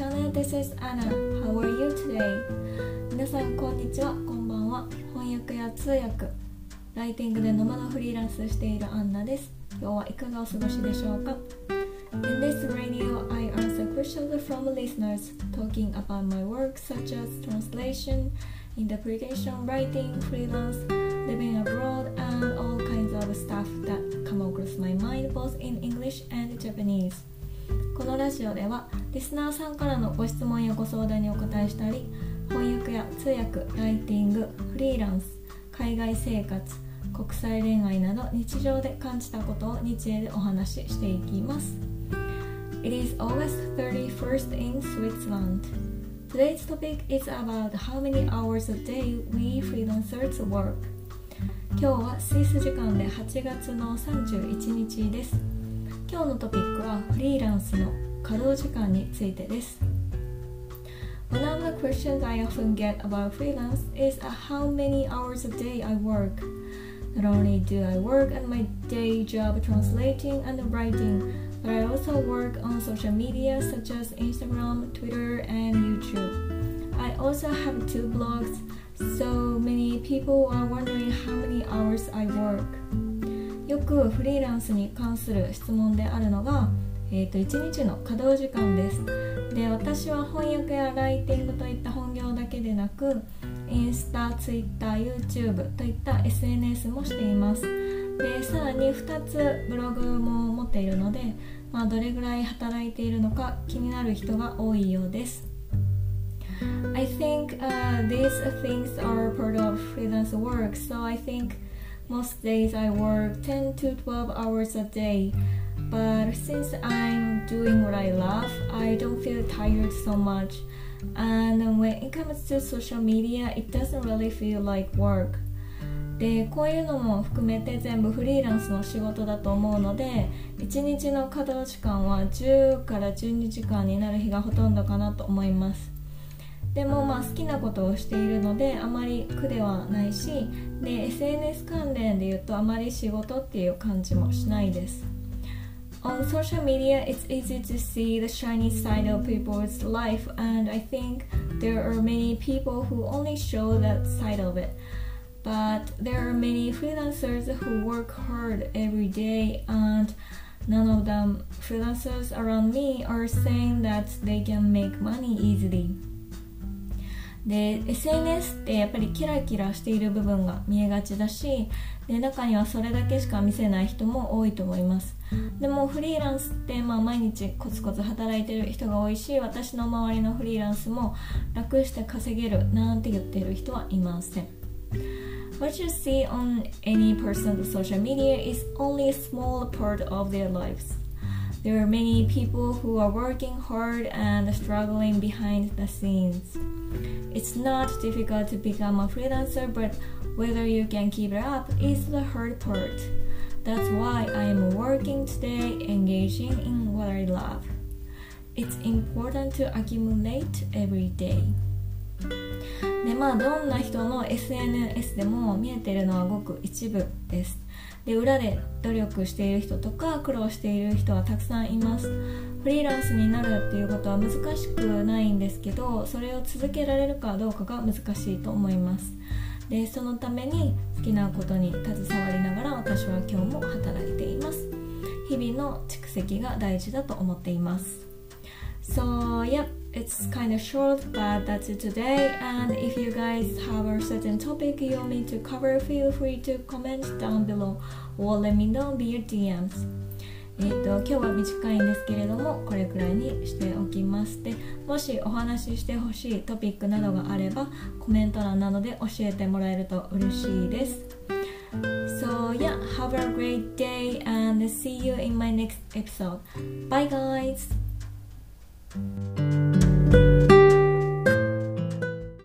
is Anna. How are you today? 皆さんこんにちは、こんばんは。翻訳や通訳、ライティングでノマドフリーランスしているアンナです。今日はいかがお過ごしでしょうか In this radio, I answer questions from listeners talking about my work such as translation, interpretation, writing, freelance, living abroad, and all kinds of stuff that come across my mind both in English and Japanese. このラジオではリスナーさんからのご質問やご相談にお答えしたり翻訳や通訳、ライティング、フリーランス、海外生活、国際恋愛など日常で感じたことを日英でお話ししていきます。It is August 31st in Switzerland. Today's topic is about how many hours a day we freelancers work. 今日はスイス時間で8月の31日です。今日のトピックはフリーランスの稼働時間についてです。One of the questions I often get about freelance is how many hours a day I work. Not only do I work at my day job translating and writing, but I also work on social media such as Instagram, Twitter, and YouTube. I also have two blogs, so many people are wondering how many hours I work. よくフリーランスに関する質問であるのが、えーと、1日の稼働時間です。で私は翻訳やライティングといった本業だけでなくインスタ、ツイッター、YouTube といった SNS もしています。でさらに2つブログも持っているので、まあ、どれぐらい働いているのか気になる人が多いようです。I think、uh, these things are part of freelance work so I think most days I work 10 to 12 hours a day but since I'm doing what I love I don't feel tired so much and when it comes to social media it doesn't really feel like work でこういうのも含めて全部フリーランスの仕事だと思うので1日の稼働時間は10から12時間になる日がほとんどかなと思いますでもまあ好きなことをしているのであまり苦ではないしで SNS 関連で言うとあまり仕事っていう感じもしないです On social media, it's easy to see the shiny side of people's life, and I think there are many people who only show that side of it. But there are many freelancers who work hard every day, and none of them freelancers around me are saying that they can make money easily. で SNS ってやっぱりキラキラしている部分が見えがちだしで中にはそれだけしか見せない人も多いと思いますでもフリーランスってまあ毎日コツコツ働いてる人が多いし私の周りのフリーランスも楽して稼げるなんて言ってる人はいません What you see on any person's social media is only a small part of their lives. There are many people who are working hard and struggling behind the scenes. It's not difficult to become a freelancer, but whether you can keep it up is the hard part. That's why I am working today, engaging in what I love. It's important to accumulate every day. でまあどんな人の SNS でも見えてるのはごく一部です。で裏で努力している人とか苦労している人はたくさんいます。フリーランスになるっていうことは難しくないんですけどそれを続けられるかどうかが難しいと思います。でそのために好きなことに携わりながら私は今日も働いています。日々の蓄積が大事だと思っています。So, yep, it's kind of short, but that's it today. And if you guys have a certain topic you want me to cover, feel free to comment down below or let me know via DMs. えーと、今日は短いんですけれどもこれくらいにしておきますでもしお話ししてほしいトピックなどがあればコメント欄などで教えてもらえると嬉しいです So yeah, have a great day and see you in my next episode. Bye guys! Thank you.